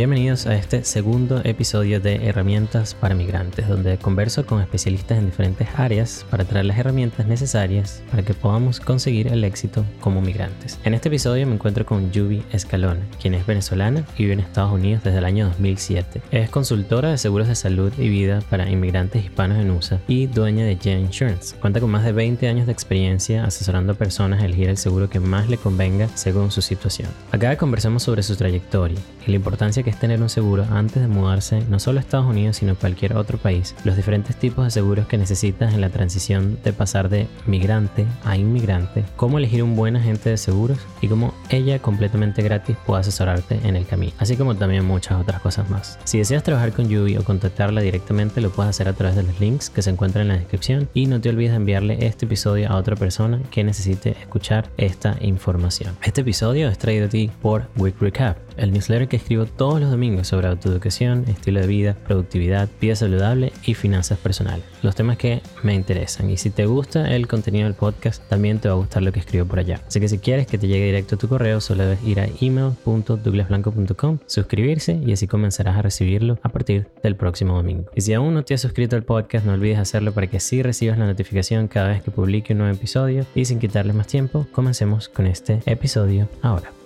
Bienvenidos a este segundo episodio de Herramientas para Migrantes, donde converso con especialistas en diferentes áreas para traer las herramientas necesarias para que podamos conseguir el éxito como migrantes. En este episodio me encuentro con Yubi Escalona, quien es venezolana y vive en Estados Unidos desde el año 2007. Es consultora de seguros de salud y vida para inmigrantes hispanos en USA y dueña de Jen Insurance. Cuenta con más de 20 años de experiencia asesorando a personas a elegir el seguro que más le convenga según su situación. Acá conversamos sobre su trayectoria y la importancia que es tener un seguro antes de mudarse no solo a Estados Unidos sino a cualquier otro país, los diferentes tipos de seguros que necesitas en la transición de pasar de migrante a inmigrante, cómo elegir un buen agente de seguros y cómo ella completamente gratis puede asesorarte en el camino, así como también muchas otras cosas más. Si deseas trabajar con Yubi o contactarla directamente lo puedes hacer a través de los links que se encuentran en la descripción y no te olvides de enviarle este episodio a otra persona que necesite escuchar esta información. Este episodio es traído a ti por Week Recap, el newsletter que escribo todos los domingos sobre autoeducación, estilo de vida, productividad, vida saludable y finanzas personales. Los temas que me interesan. Y si te gusta el contenido del podcast, también te va a gustar lo que escribo por allá. Así que si quieres que te llegue directo a tu correo, solo debes ir a email.douglasblanco.com, suscribirse y así comenzarás a recibirlo a partir del próximo domingo. Y si aún no te has suscrito al podcast, no olvides hacerlo para que así recibas la notificación cada vez que publique un nuevo episodio. Y sin quitarle más tiempo, comencemos con este episodio ahora.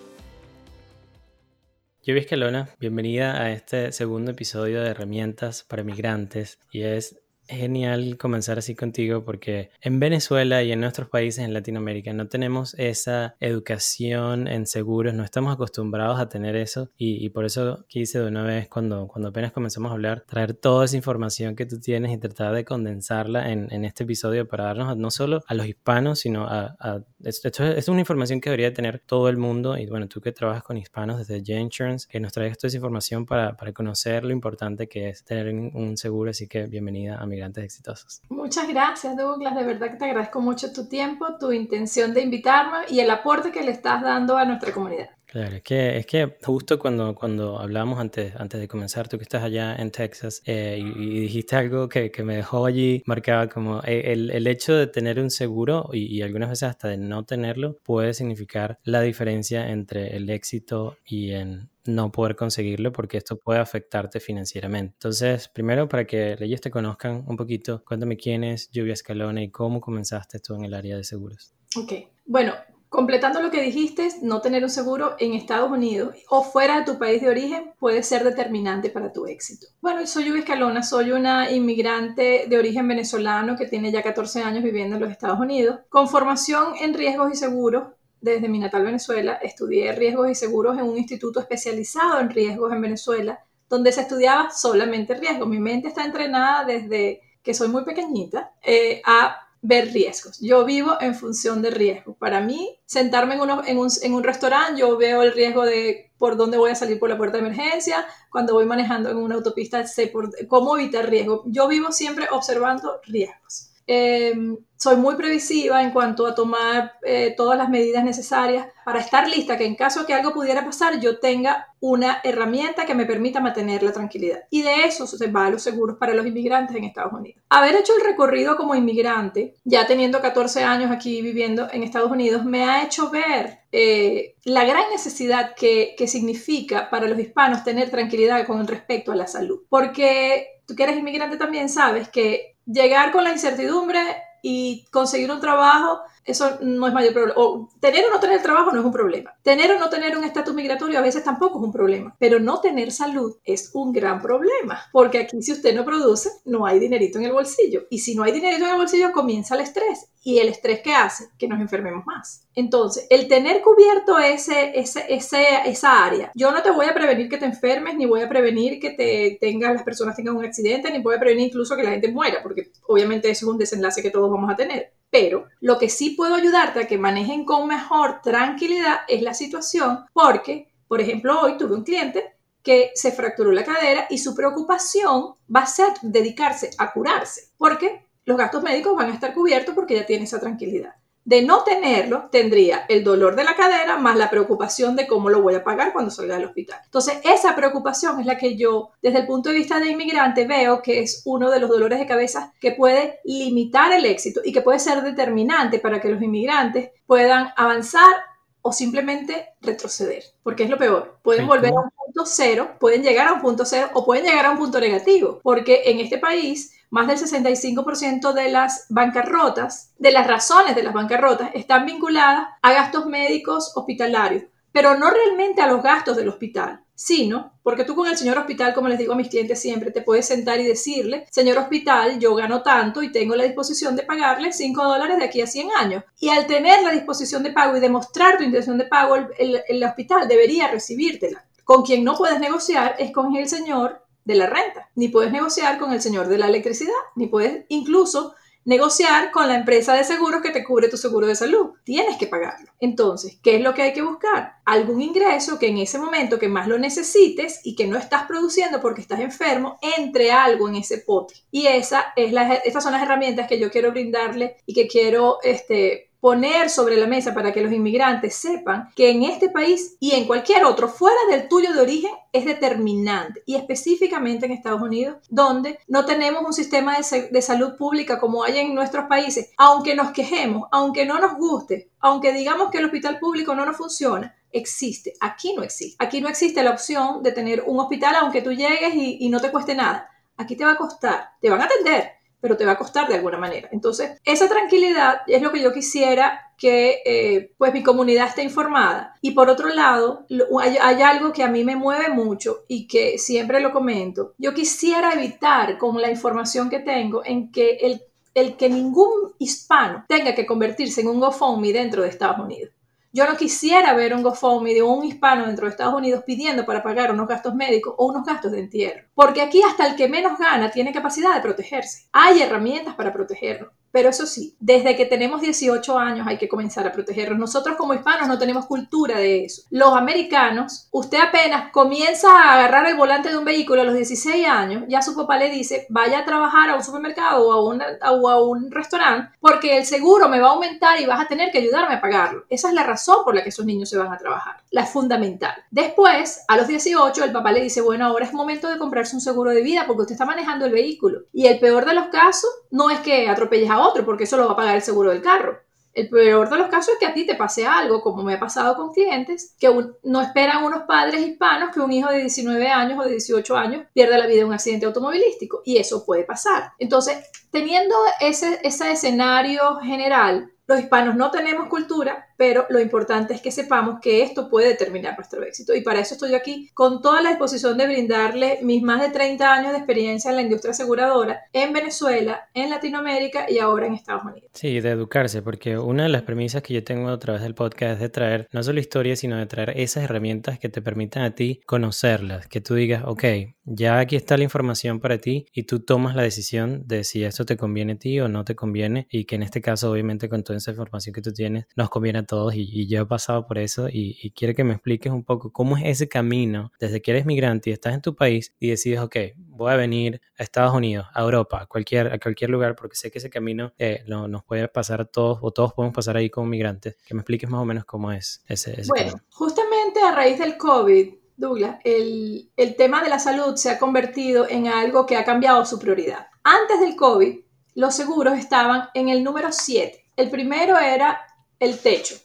Yo Escalona, bienvenida a este segundo episodio de Herramientas para Migrantes y es genial comenzar así contigo porque en Venezuela y en nuestros países en Latinoamérica no tenemos esa educación en seguros, no estamos acostumbrados a tener eso y, por eso quise de una vez cuando, cuando apenas comenzamos a hablar traer toda esa información que tú tienes y tratar de condensarla en, en este episodio para darnos no solo a los hispanos sino a... a esto, es una información que debería tener todo el mundo y bueno, tú que trabajas con hispanos desde J-Insurance, que nos traes toda esa información para, para conocer lo importante que es tener un seguro, así que bienvenida a mi migrantes exitosos. Muchas gracias, Douglas. De verdad que te agradezco mucho tu tiempo, tu intención de invitarme y el aporte que le estás dando a nuestra comunidad. Claro, es que, es que justo cuando, cuando hablamos antes, antes de comenzar, tú que estás allá en Texas eh, y, dijiste algo que, que, me dejó allí marcado como eh, el, el hecho de tener un seguro y, y, algunas veces hasta de no tenerlo puede significar la diferencia entre el éxito y en no poder conseguirlo porque esto puede afectarte financieramente. Entonces, primero para que ellos te conozcan un poquito, cuéntame quién es Lluvia Escalona y cómo comenzaste tú en el área de seguros. Ok, bueno, Completando lo que dijiste, no tener un seguro en Estados Unidos o fuera de tu país de origen puede ser determinante para tu éxito. Bueno, soy Yubi Escalona, soy una inmigrante de origen venezolano que tiene ya 14 años viviendo en los Estados Unidos, con formación en riesgos y seguros. Desde mi natal Venezuela estudié riesgos y seguros en un instituto especializado en riesgos en Venezuela, donde se estudiaba solamente riesgos. Mi mente está entrenada desde que soy muy pequeñita eh, a ver riesgos. Yo vivo en función de riesgo. Para mí, sentarme en, un, restaurante, yo veo el riesgo de por dónde voy a salir por la puerta de emergencia. Cuando voy manejando en una autopista, sé cómo evitar riesgo. Yo vivo siempre observando riesgos. Em, soy muy previsiva en cuanto a tomar eh, todas las medidas necesarias para estar lista que en caso que algo pudiera pasar yo tenga una herramienta que me permita mantener la tranquilidad. Y de eso se va a los seguros para los inmigrantes en Estados Unidos. Haber hecho el recorrido como inmigrante, ya teniendo 14 años aquí viviendo en Estados Unidos, me ha hecho ver eh, la gran necesidad que, que significa para los hispanos tener tranquilidad con respecto a la salud. Porque tú que eres inmigrante también sabes que llegar con la incertidumbre y conseguir un trabajo, eso no es mayor problema. O tener o no tener trabajo no es un problema. Tener o no tener un estatus migratorio a veces tampoco es un problema. Pero no tener salud es un gran problema. Porque aquí si usted no produce, no hay dinerito en el bolsillo. Y si no hay dinerito en el bolsillo, comienza el estrés. ¿Y el estrés qué hace? Que nos enfermemos más. Entonces, el tener cubierto ese, ese, ese, esa área, yo no te voy a prevenir que te enfermes, ni voy a prevenir que te tengas, las personas tengan un accidente, ni voy a prevenir incluso que la gente muera, porque obviamente eso es un desenlace que todos vamos a tener. Pero lo que sí puedo ayudarte a que manejen con mejor tranquilidad es la situación, porque, por ejemplo, hoy tuve un cliente que se fracturó la cadera y su preocupación va a ser dedicarse a curarse, porque los gastos médicos van a estar cubiertos porque ya tiene esa tranquilidad. De no tenerlo, tendría el dolor de la cadera más la preocupación de cómo lo voy a pagar cuando salga del hospital. Entonces, esa preocupación es la que yo, desde el punto de vista de inmigrante, veo que es uno de los dolores de cabeza que puede limitar el éxito y que puede ser determinante para que los inmigrantes puedan avanzar o simplemente retroceder, porque es lo peor. Pueden volver a un punto cero, pueden llegar a un punto cero o pueden llegar a un punto negativo, porque en este país más del 65% de las bancarrotas, de las razones de las bancarrotas, están vinculadas a gastos médicos hospitalarios, pero no realmente a los gastos del hospital, sino porque tú con el señor hospital, como les digo a mis clientes siempre, te puedes sentar y decirle, señor hospital, yo gano tanto y tengo la disposición de pagarle 5 dólares de aquí a 100 años. Y al tener la disposición de pago y demostrar tu intención de pago, el, el hospital debería recibírtela. Con quien no puedes negociar es con el señor de la renta, ni puedes negociar con el señor de la electricidad, ni puedes incluso negociar con la empresa de seguros que te cubre tu seguro de salud. Tienes que pagarlo. Entonces, ¿qué es lo que hay que buscar? Algún ingreso que en ese momento que más lo necesites y que no estás produciendo porque estás enfermo, entre algo en ese pote. Y esa es estas son las herramientas que yo quiero brindarle y que quiero este, poner sobre la mesa para que los inmigrantes sepan que en este país y en cualquier otro fuera del tuyo de origen es determinante y específicamente en Estados Unidos donde no tenemos un sistema de, salud pública como hay en nuestros países, aunque nos quejemos, aunque no nos guste, aunque digamos que el hospital público no nos funciona, existe. Aquí no existe. Aquí no existe la opción de tener un hospital aunque tú llegues y, y no te cueste nada. Aquí te va a costar, te van a atender, pero te va a costar de alguna manera. Entonces, esa tranquilidad es lo que yo quisiera que eh, pues mi comunidad esté informada. Y por otro lado, hay, algo que a mí me mueve mucho y que siempre lo comento. Yo quisiera evitar con la información que tengo en que el, el que ningún hispano tenga que convertirse en un GoFundMe dentro de Estados Unidos. Yo no quisiera ver un GoFundMe de un hispano dentro de Estados Unidos pidiendo para pagar unos gastos médicos o unos gastos de entierro. Porque aquí hasta el que menos gana tiene capacidad de protegerse. Hay herramientas para protegernos. Pero eso sí, desde que tenemos 18 años hay que comenzar a protegernos. Nosotros como hispanos no tenemos cultura de eso. Los americanos, usted apenas comienza a agarrar el volante de un vehículo a los 16 años, ya su papá le dice, vaya a trabajar a un supermercado o a, una, o a un restaurante porque el seguro me va a aumentar y vas a tener que ayudarme a pagarlo. Esa es la razón por la que esos niños se van a trabajar. La es fundamental. Después, a los 18, el papá le dice, bueno, ahora es momento de comprarse un seguro de vida porque usted está manejando el vehículo. Y el peor de los casos no es que atropelles a otro, porque eso lo va a pagar el seguro del carro. El peor de los casos es que a ti te pase algo, como me ha pasado con clientes, que no esperan unos padres hispanos que un hijo de 19 años o de 18 años pierda la vida en un accidente automovilístico. Y eso puede pasar. Entonces, teniendo ese, ese escenario general, los hispanos no tenemos cultura, pero lo importante es que sepamos que esto puede determinar nuestro éxito. Y para eso estoy aquí con toda la disposición de brindarle mis más de 30 años de experiencia en la industria aseguradora en Venezuela, en Latinoamérica y ahora en Estados Unidos. Sí, de educarse, porque una de las premisas que yo tengo a través del podcast es de traer no solo historias, sino de traer esas herramientas que te permitan a ti conocerlas, que tú digas, ok, ya aquí está la información para ti y tú tomas la decisión de si esto te conviene a ti o no te conviene y que en este caso obviamente con toda esa información que tú tienes nos conviene a todos y, yo he pasado por eso y, quiero que me expliques un poco cómo es ese camino desde que eres migrante y estás en tu país y decides, ok, voy a venir a Estados Unidos, a Europa, a cualquier, a cualquier lugar porque sé que ese camino eh, nos puede pasar a todos o todos podemos pasar ahí como migrantes. Que me expliques más o menos cómo es ese, ese bueno, justamente a raíz del COVID Douglas, el, el, tema de la salud se ha convertido en algo que ha cambiado su prioridad. Antes del COVID, los seguros estaban en el número 7. El primero era el techo,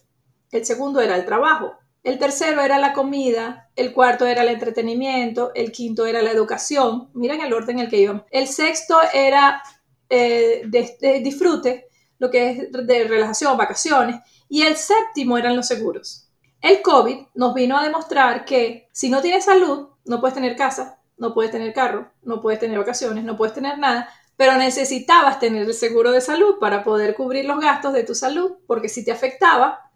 el segundo era el trabajo, el tercero era la comida, el cuarto era el entretenimiento, el quinto era la educación, miren el orden en el que íbamos, el sexto era eh, disfrute, lo que es de relajación, vacaciones, y el séptimo eran los seguros. El COVID nos vino a demostrar que si no tienes salud, no puedes tener casa, no puedes tener carro, no puedes tener vacaciones, no puedes tener nada, pero necesitabas tener el seguro de salud para poder cubrir los gastos de tu salud, porque si te afectaba,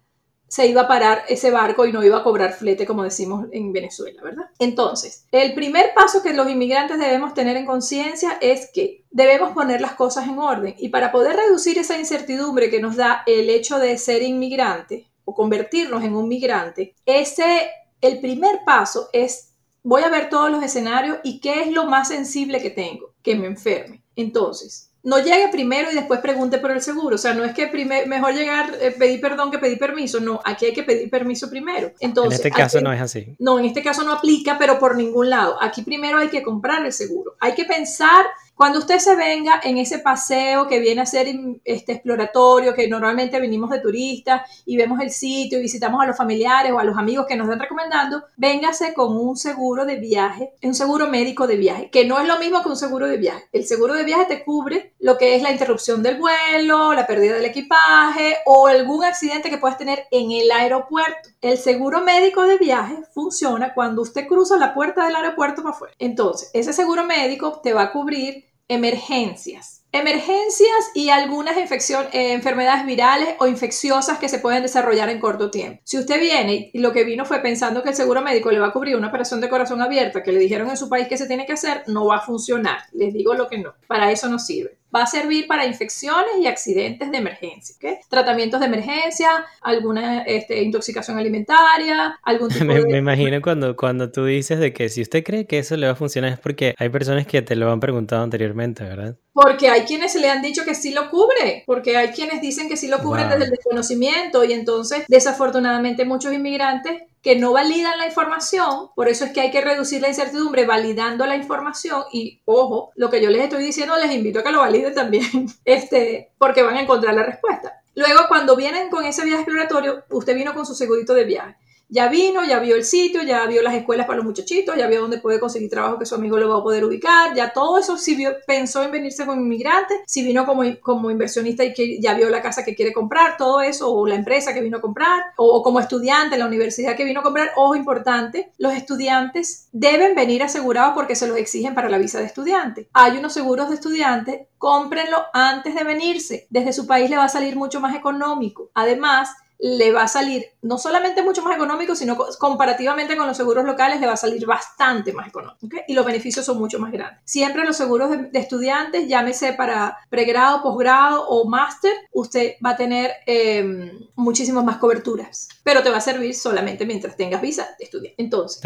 se iba a parar ese barco y no iba a cobrar flete, como decimos en Venezuela, ¿verdad? Entonces, el primer paso que los inmigrantes debemos tener en conciencia es que debemos poner las cosas en orden y para poder reducir esa incertidumbre que nos da el hecho de ser inmigrante, o convertirnos en un migrante, ese, el primer paso es, voy a ver todos los escenarios y qué es lo más sensible que tengo, que me enferme. Entonces, no llegue primero y después pregunte por el seguro. O sea, no es que mejor llegar, eh, pedir perdón que pedir permiso. No, aquí hay que pedir permiso primero. Entonces, en este caso no es así. No, en este caso no aplica, pero por ningún lado. Aquí primero hay que comprar el seguro. Hay que pensar Cuando usted se venga en ese paseo que viene a ser este exploratorio, que normalmente venimos de turistas y vemos el sitio y visitamos a los familiares o a los amigos que nos están recomendando, véngase con un seguro de viaje, un seguro médico de viaje, que no es lo mismo que un seguro de viaje. El seguro de viaje te cubre lo que es la interrupción del vuelo, la pérdida del equipaje o algún accidente que puedas tener en el aeropuerto. El seguro médico de viaje funciona cuando usted cruza la puerta del aeropuerto para afuera. Entonces, ese seguro médico te va a cubrir emergencias. Emergencias y algunas eh, enfermedades virales o infecciosas que se pueden desarrollar en corto tiempo. Si usted viene y lo que vino fue pensando que el seguro médico le va a cubrir una operación de corazón abierta que le dijeron en su país que se tiene que hacer, no va a funcionar. Les digo lo que no. Para eso no sirve va a servir para infecciones y accidentes de emergencia, Tratamientos de emergencia, alguna este, intoxicación alimentaria, algún tipo me, de... Me imagino cuando, cuando tú dices de que si usted cree que eso le va a funcionar es porque hay personas que te lo han preguntado anteriormente, ¿verdad? Porque hay quienes le han dicho que sí lo cubre, porque hay quienes dicen que sí lo cubren desde el desconocimiento y entonces desafortunadamente muchos inmigrantes que no validan la información, por eso es que hay que reducir la incertidumbre validando la información y ojo, lo que yo les estoy diciendo les invito a que lo validen también, este, porque van a encontrar la respuesta. Luego, cuando vienen con ese viaje exploratorio, usted vino con su segurito de viaje ya vino, ya vio el sitio, ya vio las escuelas para los muchachitos, ya vio dónde puede conseguir trabajo que su amigo lo va a poder ubicar, ya todo eso, si pensó en venirse como inmigrante, si vino como, como inversionista y que ya vio la casa que quiere comprar, todo eso, o la empresa que vino a comprar, o, como estudiante, la universidad que vino a comprar, ojo importante, los estudiantes deben venir asegurados porque se los exigen para la visa de estudiante. Hay unos seguros de estudiante, cómprenlo antes de venirse, desde su país le va a salir mucho más económico. Además, le va a salir no solamente mucho más económico, sino comparativamente con los seguros locales le va a salir bastante más económico. Y los beneficios son mucho más grandes. Siempre los seguros de, estudiantes, llámese para pregrado, posgrado o máster, usted va a tener eh, muchísimas más coberturas, pero te va a servir solamente mientras tengas visa de estudiante. Entonces,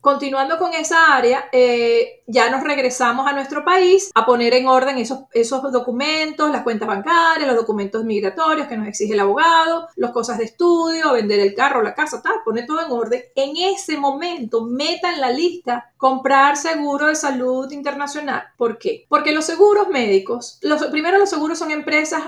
continuando con esa área, eh, ya nos regresamos a nuestro país a poner en orden esos, esos documentos, las cuentas bancarias, los documentos migratorios que nos exige el abogado, las cosas de estudio, vender el carro, la casa, tal, pone todo en orden. En ese momento, meta en la lista comprar seguro de salud internacional. ¿Por qué? Porque los seguros médicos, los, primero los seguros son empresas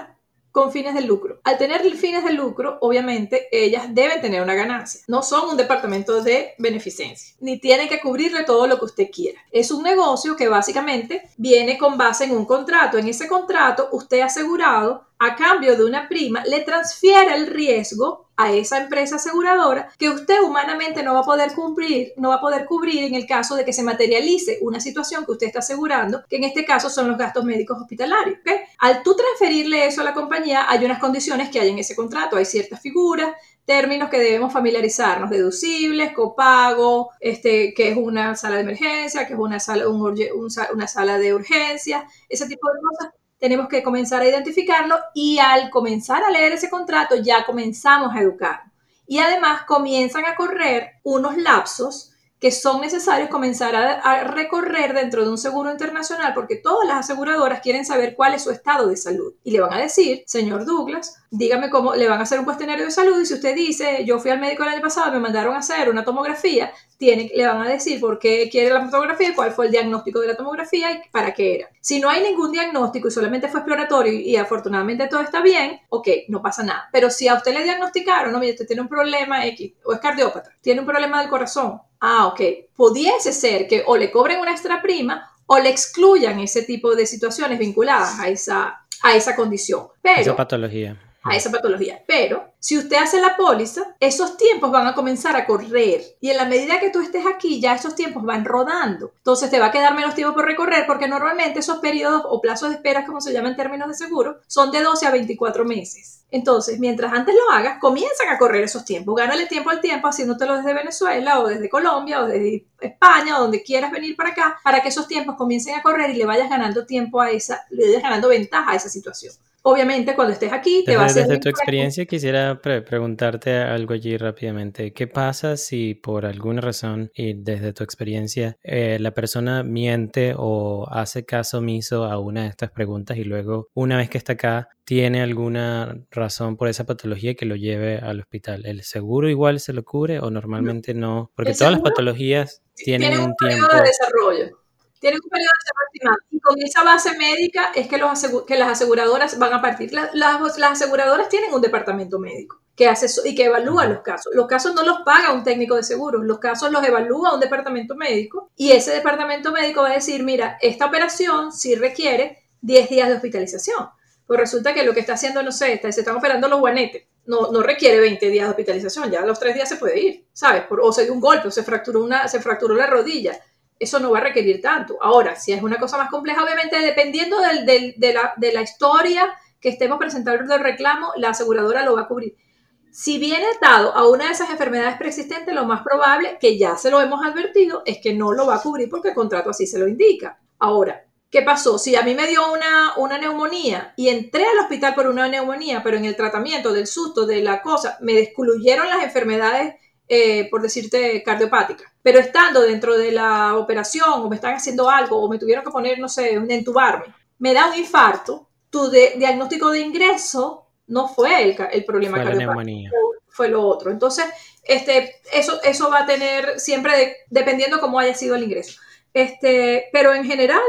con fines de lucro. Al tener fines de lucro, obviamente, ellas deben tener una ganancia. No son un departamento de beneficencia, ni tienen que cubrirle todo lo que usted quiera. Es un negocio que básicamente viene con base en un contrato. En ese contrato, usted asegurado a cambio de una prima, le transfiere el riesgo a esa empresa aseguradora que usted humanamente no va a poder cumplir, no va a poder cubrir en el caso de que se materialice una situación que usted está asegurando, que en este caso son los gastos médicos hospitalarios. Al tú transferirle eso a la compañía, hay unas condiciones que hay en ese contrato, hay ciertas figuras, términos que debemos familiarizarnos, deducibles, copago, este, que es una sala de emergencia, que es una sala, una sala de urgencia, ese tipo de cosas tenemos que comenzar a identificarlo y al comenzar a leer ese contrato ya comenzamos a educar. Y además comienzan a correr unos lapsos que son necesarios comenzar a, recorrer dentro de un seguro internacional porque todas las aseguradoras quieren saber cuál es su estado de salud. Y le van a decir, señor Douglas, dígame cómo, le van a hacer un cuestionario de salud y si usted dice, yo fui al médico el año pasado, me mandaron a hacer una tomografía, tiene, le van a decir por qué quiere la tomografía, cuál fue el diagnóstico de la tomografía y para qué era. Si no hay ningún diagnóstico y solamente fue exploratorio y, afortunadamente todo está bien, ok, no pasa nada. Pero si a usted le diagnosticaron, no, mire, usted tiene un problema X o es cardiópata, tiene un problema del corazón, ah, ok, pudiese ser que o le cobren una extra prima o le excluyan ese tipo de situaciones vinculadas a esa, a esa condición. Pero, esa patología. A esa patología. Pero si usted hace la póliza, esos tiempos van a comenzar a correr y en la medida que tú estés aquí, ya esos tiempos van rodando. Entonces te va a quedar menos tiempo por recorrer porque normalmente esos periodos o plazos de espera, como se llama en términos de seguro, son de 12 a 24 meses. Entonces, mientras antes lo hagas, comienzan a correr esos tiempos. Gánale tiempo al tiempo haciéndotelo desde Venezuela o desde Colombia o desde España o donde quieras venir para acá para que esos tiempos comiencen a correr y le vayas ganando tiempo a esa, le vayas ganando ventaja a esa situación obviamente cuando estés aquí te va a ser... Desde tu experiencia quisiera preguntarte algo allí rápidamente. ¿Qué pasa si por alguna razón y desde tu experiencia eh, la persona miente o hace caso omiso a una de estas preguntas y luego una vez que está acá tiene alguna razón por esa patología que lo lleve al hospital? ¿El seguro igual se lo cubre o normalmente no? Porque todas las patologías tienen un, tiempo... de desarrollo Tienen un periodo de estimado. Y con esa base médica es que, los que las aseguradoras van a partir. las, las aseguradoras tienen un departamento médico que hace y que evalúa los casos. Los casos no los paga un técnico de seguros, los casos los evalúa un departamento médico y ese departamento médico va a decir, mira, esta operación sí requiere 10 días de hospitalización. Pues resulta que lo que está haciendo, no sé, se están operando los guanetes, no, no requiere 20 días de hospitalización, ya a los 3 días se puede ir, ¿sabes? o se dio un golpe, o se fracturó, una, se fracturó la rodilla eso no va a requerir tanto. Ahora, si es una cosa más compleja, obviamente, dependiendo de, la, historia que estemos presentando del reclamo, la aseguradora lo va a cubrir. Si viene atado a una de esas enfermedades preexistentes, lo más probable, que ya se lo hemos advertido, es que no lo va a cubrir porque el contrato así se lo indica. Ahora, ¿qué pasó? Si a mí me dio una, una neumonía y entré al hospital por una neumonía, pero en el tratamiento del susto, de la cosa, me excluyeron las enfermedades eh, por decirte, cardiopática. Pero estando dentro de la operación o me están haciendo algo o me tuvieron que poner, no sé, un entubarme, me da un infarto, tu diagnóstico de ingreso no fue el, el problema fue cardiopático, fue lo otro. Entonces, este, eso, eso va a tener siempre, dependiendo cómo haya sido el ingreso. Este, pero en general,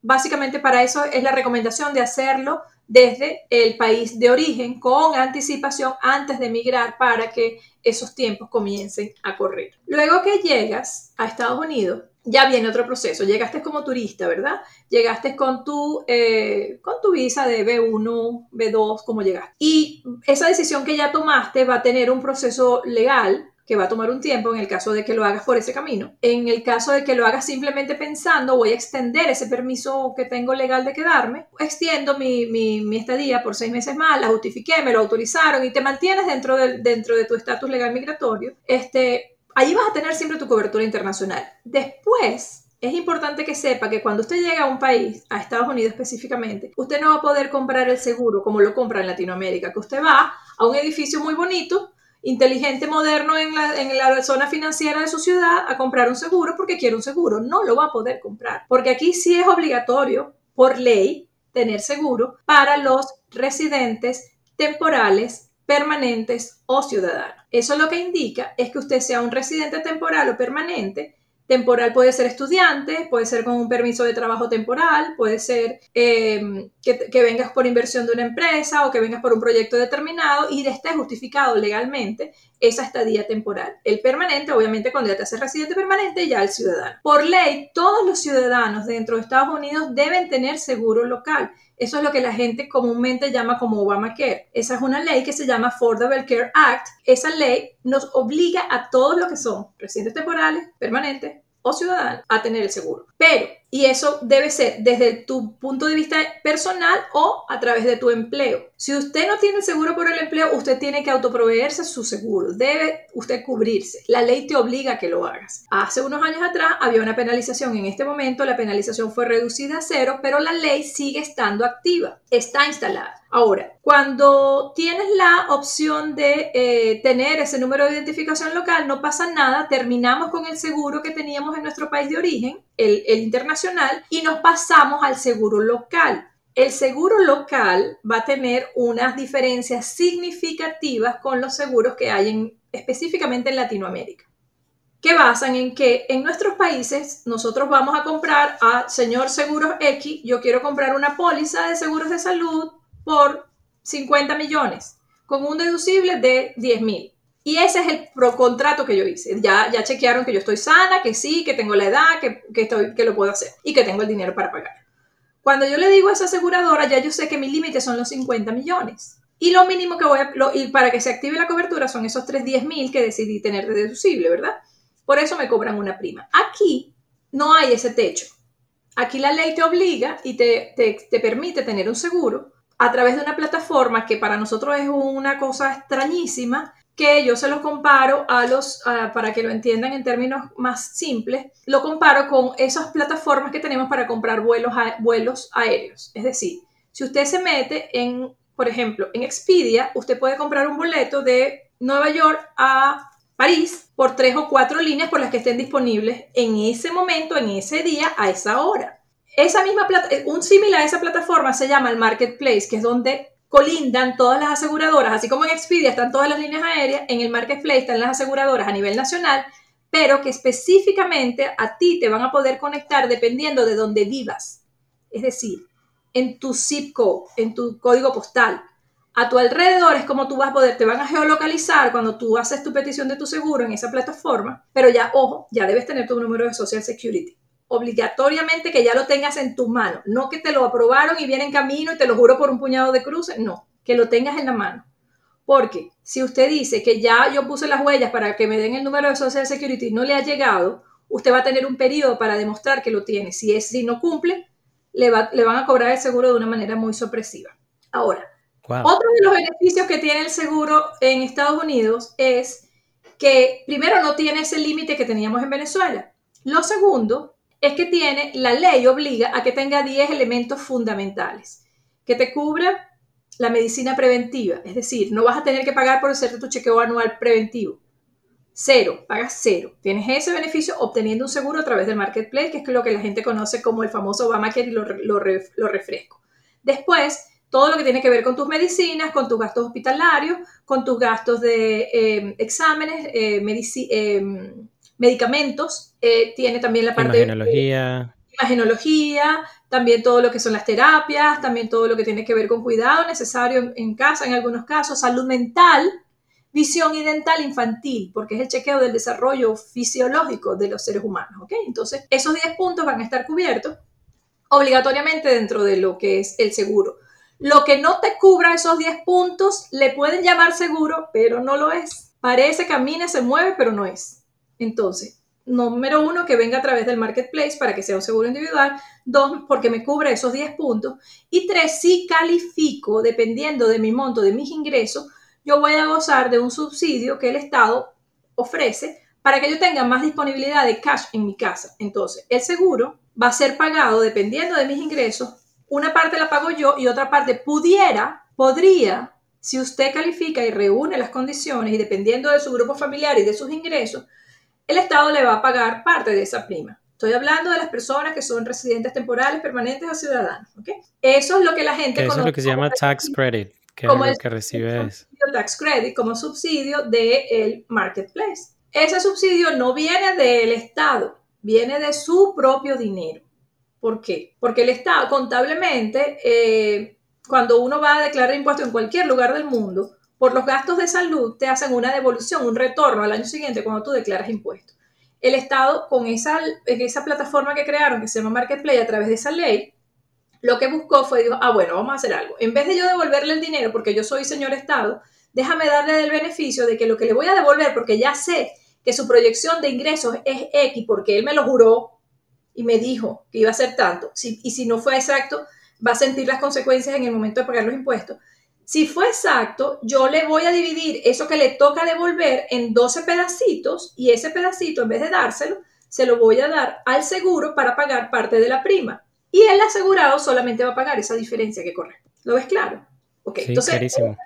básicamente para eso es la recomendación de hacerlo desde el país de origen con anticipación antes de emigrar para que esos tiempos comiencen a correr. Luego que llegas a Estados Unidos, ya viene otro proceso. Llegaste como turista, ¿verdad? Llegaste con tu, eh, con tu visa de B1, B2, como llegaste. Y esa decisión que ya tomaste va a tener un proceso legal que va a tomar un tiempo en el caso de que lo hagas por ese camino. En el caso de que lo hagas simplemente pensando, voy a extender ese permiso que tengo legal de quedarme, extiendo mi, mi, estadía por seis meses más, la justifiqué, me lo autorizaron y te mantienes dentro de, dentro de tu estatus legal migratorio, este, allí vas a tener siempre tu cobertura internacional. Después, es importante que sepa que cuando usted llega a un país, a Estados Unidos específicamente, usted no va a poder comprar el seguro como lo compra en Latinoamérica, que usted va a un edificio muy bonito, inteligente, moderno en la, zona financiera de su ciudad a comprar un seguro porque quiere un seguro. No lo va a poder comprar, porque aquí sí es obligatorio, por ley, tener seguro para los residentes temporales, permanentes o ciudadanos. Eso lo que indica es que usted sea un residente temporal o permanente Temporal puede ser estudiante, puede ser con un permiso de trabajo temporal, puede ser eh, que, vengas por inversión de una empresa o que vengas por un proyecto determinado y esté justificado legalmente esa estadía temporal. El permanente, obviamente, cuando ya te haces residente permanente, ya el ciudadano. Por ley, todos los ciudadanos dentro de Estados Unidos deben tener seguro local. Eso es lo que la gente comúnmente llama como Obamacare. Esa es una ley que se llama Affordable Care Act. Esa ley nos obliga a todos los que son residentes temporales, permanentes o ciudadanos a tener el seguro. Pero y eso debe ser desde tu punto de vista personal o a través de tu empleo. Si usted no tiene seguro por el empleo, usted tiene que autoproveerse su seguro. Debe usted cubrirse. La ley te obliga a que lo hagas. Hace unos años atrás había una penalización. En este momento la penalización fue reducida a cero, pero la ley sigue estando activa. Está instalada. Ahora, cuando tienes la opción de eh, tener ese número de identificación local, no pasa nada. Terminamos con el seguro que teníamos en nuestro país de origen el, internacional y nos pasamos al seguro local. El seguro local va a tener unas diferencias significativas con los seguros que hay en, específicamente en Latinoamérica, que basan en que en nuestros países nosotros vamos a comprar a señor Seguros X, yo quiero comprar una póliza de seguros de salud por 50 millones, con un deducible de 10 mil. Y ese es el pro contrato que yo hice. Ya, ya chequearon que yo estoy sana, que sí, que tengo la edad, que, estoy, que lo puedo hacer y que tengo el dinero para pagar. Cuando yo le digo a esa aseguradora, ya yo sé que mi límite son los 50 millones. Y lo mínimo que voy a, y para que se active la cobertura son esos 310 mil que decidí tener de deducible, ¿verdad? Por eso me cobran una prima. Aquí no hay ese techo. Aquí la ley te obliga y te, te, te permite tener un seguro a través de una plataforma que para nosotros es una cosa extrañísima, que yo se los comparo a los, para que lo entiendan en términos más simples, lo comparo con esas plataformas que tenemos para comprar vuelos, vuelos aéreos. Es decir, si usted se mete en, por ejemplo, en Expedia, usted puede comprar un boleto de Nueva York a París por tres o cuatro líneas por las que estén disponibles en ese momento, en ese día, a esa hora. Esa misma plata, un similar a esa plataforma se llama el Marketplace, que es donde colindan todas las aseguradoras, así como en Expedia están todas las líneas aéreas, en el Marketplace están las aseguradoras a nivel nacional pero que específicamente a ti te van a poder conectar dependiendo de dónde vivas. Es decir, en tu zip code, en tu código postal. A tu alrededor es como tú vas a poder, te van a geolocalizar cuando tú haces tu petición de tu seguro en esa plataforma, pero ya, ojo, ya debes tener tu número de Social Security. Obligatoriamente que ya lo tengas en tu mano, no que te lo aprobaron y viene en camino y te lo juro por un puñado de cruces, no, que lo tengas en la mano. Porque si usted dice que ya yo puse las huellas para que me den el número de Social Security y no le ha llegado, usted va a tener un periodo para demostrar que lo tiene. Si, es, si no cumple, le, le van a cobrar el seguro de una manera muy sorpresiva. Ahora, otro de los beneficios que tiene el seguro en Estados Unidos es que primero no tiene ese límite que teníamos en Venezuela. Lo segundo es que tiene, la ley obliga a que tenga 10 elementos fundamentales, que te cubra la medicina preventiva, es decir, no vas a tener que pagar por hacerte tu chequeo anual preventivo. Cero, pagas cero. Tienes ese beneficio obteniendo un seguro a través del marketplace, que es lo que la gente conoce como el famoso Obamacare y lo, lo, refresco. Después, todo lo que tiene que ver con tus medicinas, con tus gastos hospitalarios, con tus gastos de em, exámenes, eh, em, medicamentos. Eh, tiene también la parte imagenología. de imagenología, también todo lo que son las terapias, también todo lo que tiene que ver con cuidado necesario en, casa en algunos casos, salud mental, visión y dental infantil, porque es el chequeo del desarrollo fisiológico de los seres humanos. ¿ok? Entonces, esos 10 puntos van a estar cubiertos obligatoriamente dentro de lo que es el seguro. Lo que no te cubra esos 10 puntos le pueden llamar seguro, pero no lo es. Parece, camina, se mueve, pero no es. Entonces, número uno, que venga a través del marketplace para que sea un seguro individual. Dos, porque me cubre esos 10 puntos. Y tres, si califico, dependiendo de mi monto, de mis ingresos, yo voy a gozar de un subsidio que el Estado ofrece para que yo tenga más disponibilidad de cash en mi casa. Entonces, el seguro va a ser pagado dependiendo de mis ingresos una parte la pago yo y otra parte pudiera, podría, si usted califica y reúne las condiciones y dependiendo de su grupo familiar y de sus ingresos, el Estado le va a pagar parte de esa prima. Estoy hablando de las personas que son residentes temporales, permanentes o ciudadanos. Eso es lo que la gente Eso es lo que se llama tax credit, que como es lo que recibe es. Tax credit como subsidio del marketplace. Ese subsidio no viene del Estado, viene de su propio dinero. ¿Por qué? Porque el Estado contablemente, eh, cuando uno va a declarar impuestos en cualquier lugar del mundo, por los gastos de salud te hacen una devolución, un retorno al año siguiente cuando tú declaras impuestos. El Estado, con esa, plataforma que crearon, que se llama Marketplace, a través de esa ley, lo que buscó fue, dijo, ah, bueno, vamos a hacer algo. En vez de yo devolverle el dinero, porque yo soy señor Estado, déjame darle el beneficio de que lo que le voy a devolver, porque ya sé que su proyección de ingresos es X, porque él me lo juró, y me dijo que iba a ser tanto, y si no fue exacto, va a sentir las consecuencias en el momento de pagar los impuestos. Si fue exacto, yo le voy a dividir eso que le toca devolver en 12 pedacitos y ese pedacito, en vez de dárselo, se lo voy a dar al seguro para pagar parte de la prima. Y el asegurado solamente va a pagar esa diferencia que corre. ¿Lo ves claro? Sí, clarísimo.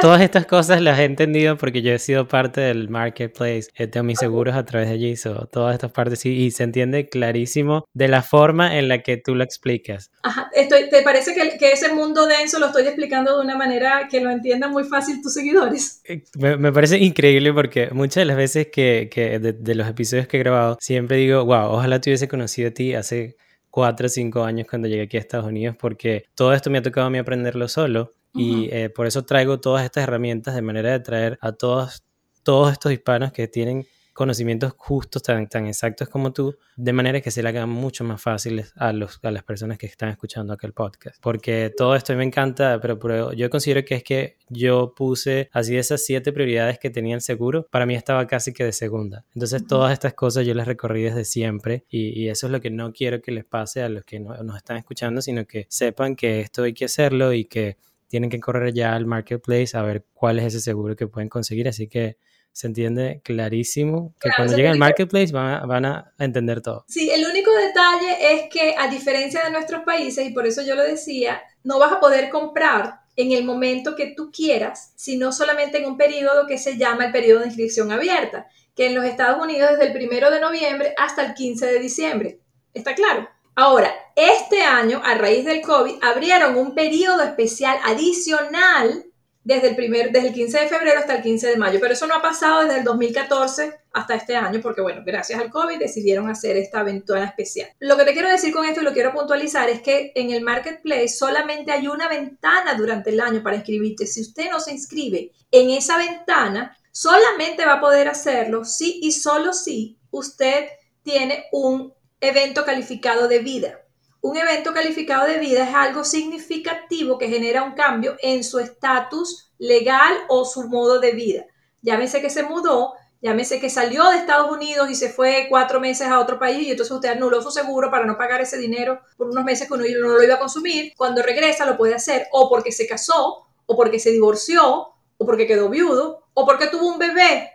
todas estas cosas las he entendido porque yo he sido parte del marketplace, eh, tengo mis seguros a través de allí, todas estas partes sí, y se entiende clarísimo de la forma en la que tú lo explicas. Ajá, estoy, ¿te parece que, que, ese mundo denso lo estoy explicando de una manera que lo entiendan muy fácil tus seguidores? Eh, me, me parece increíble porque muchas de las veces que, que de, de los episodios que he grabado, siempre digo, wow, ojalá te hubiese conocido a ti hace cuatro o cinco años cuando llegué aquí a Estados Unidos porque todo esto me ha tocado a mí aprenderlo solo y eh, por eso traigo todas estas herramientas de manera de traer a todos, todos estos hispanos que tienen conocimientos justos, tan, tan exactos como tú, de manera que se le hagan mucho más fáciles a, los, a las personas que están escuchando aquel podcast. Porque todo esto me encanta, pero, yo considero que es que yo puse así esas siete prioridades que tenían seguro, para mí estaba casi que de segunda. Entonces todas estas cosas yo las recorrí desde siempre y, y, eso es lo que no quiero que les pase a los que no, nos están escuchando, sino que sepan que esto hay que hacerlo y que tienen que correr ya al marketplace a ver cuál es ese seguro que pueden conseguir. Así que se entiende clarísimo que cuando lleguen al marketplace van a, entender todo. Sí, el único detalle es que a diferencia de nuestros países, y por eso yo lo decía, no vas a poder comprar en el momento que tú quieras, sino solamente en un periodo que se llama el periodo de inscripción abierta, que en los Estados Unidos desde el primero de noviembre hasta el 15 de diciembre. ¿Está claro? Ahora, este año, a raíz del COVID, abrieron un periodo especial adicional desde el, primer, desde el 15 de febrero hasta el 15 de mayo, pero eso no ha pasado desde el 2014 hasta este año, porque bueno, gracias al COVID decidieron hacer esta ventana especial. Lo que te quiero decir con esto y lo quiero puntualizar es que en el marketplace solamente hay una ventana durante el año para inscribirte. Si usted no se inscribe en esa ventana, solamente va a poder hacerlo si y solo si usted tiene un evento calificado de vida. Un evento calificado de vida es algo significativo que genera un cambio en su estatus legal o su modo de vida. Llámese que se mudó, llámese que salió de Estados Unidos y se fue cuatro meses a otro país y entonces usted anuló su seguro para no pagar ese dinero por unos meses que uno no lo iba a consumir. Cuando regresa lo puede hacer o porque se casó, o porque se divorció, o porque quedó viudo, o porque tuvo un bebé.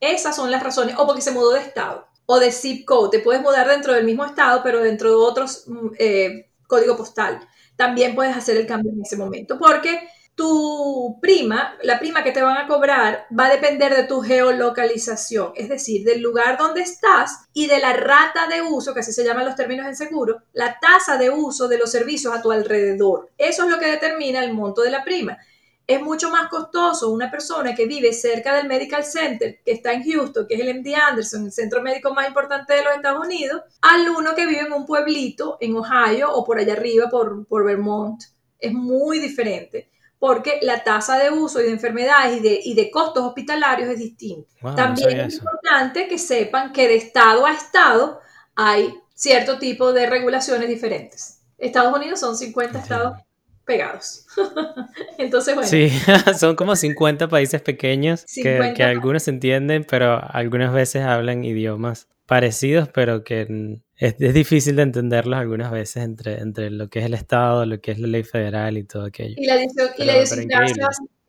Esas son las razones, o porque se mudó de estado o de zip code. Te puedes mudar dentro del mismo estado, pero dentro de otros mm, eh, código postal. También puedes hacer el cambio en ese momento, porque tu prima, la prima que te van a cobrar, va a depender de tu geolocalización, es decir, del lugar donde estás y de la rata de uso, que así se llaman los términos en seguro, la tasa de uso de los servicios a tu alrededor. Eso es lo que determina el monto de la prima es mucho más costoso una persona que vive cerca del Medical Center, que está en Houston, que es el MD Anderson, el centro médico más importante de los Estados Unidos, al uno que vive en un pueblito en Ohio o por allá arriba, por, por Vermont. Es muy diferente porque la tasa de uso y de enfermedades y de, y de costos hospitalarios es distinta. También es importante que sepan que de estado a estado hay cierto tipo de regulaciones diferentes. Estados Unidos son 50 estados pegados. Entonces, bueno. Sí, son como 50 países pequeños que, que, algunos entienden, pero algunas veces hablan idiomas parecidos, pero que es, es, difícil de entenderlos algunas veces entre, entre lo que es el Estado, lo que es la ley federal y todo aquello. Y la, y la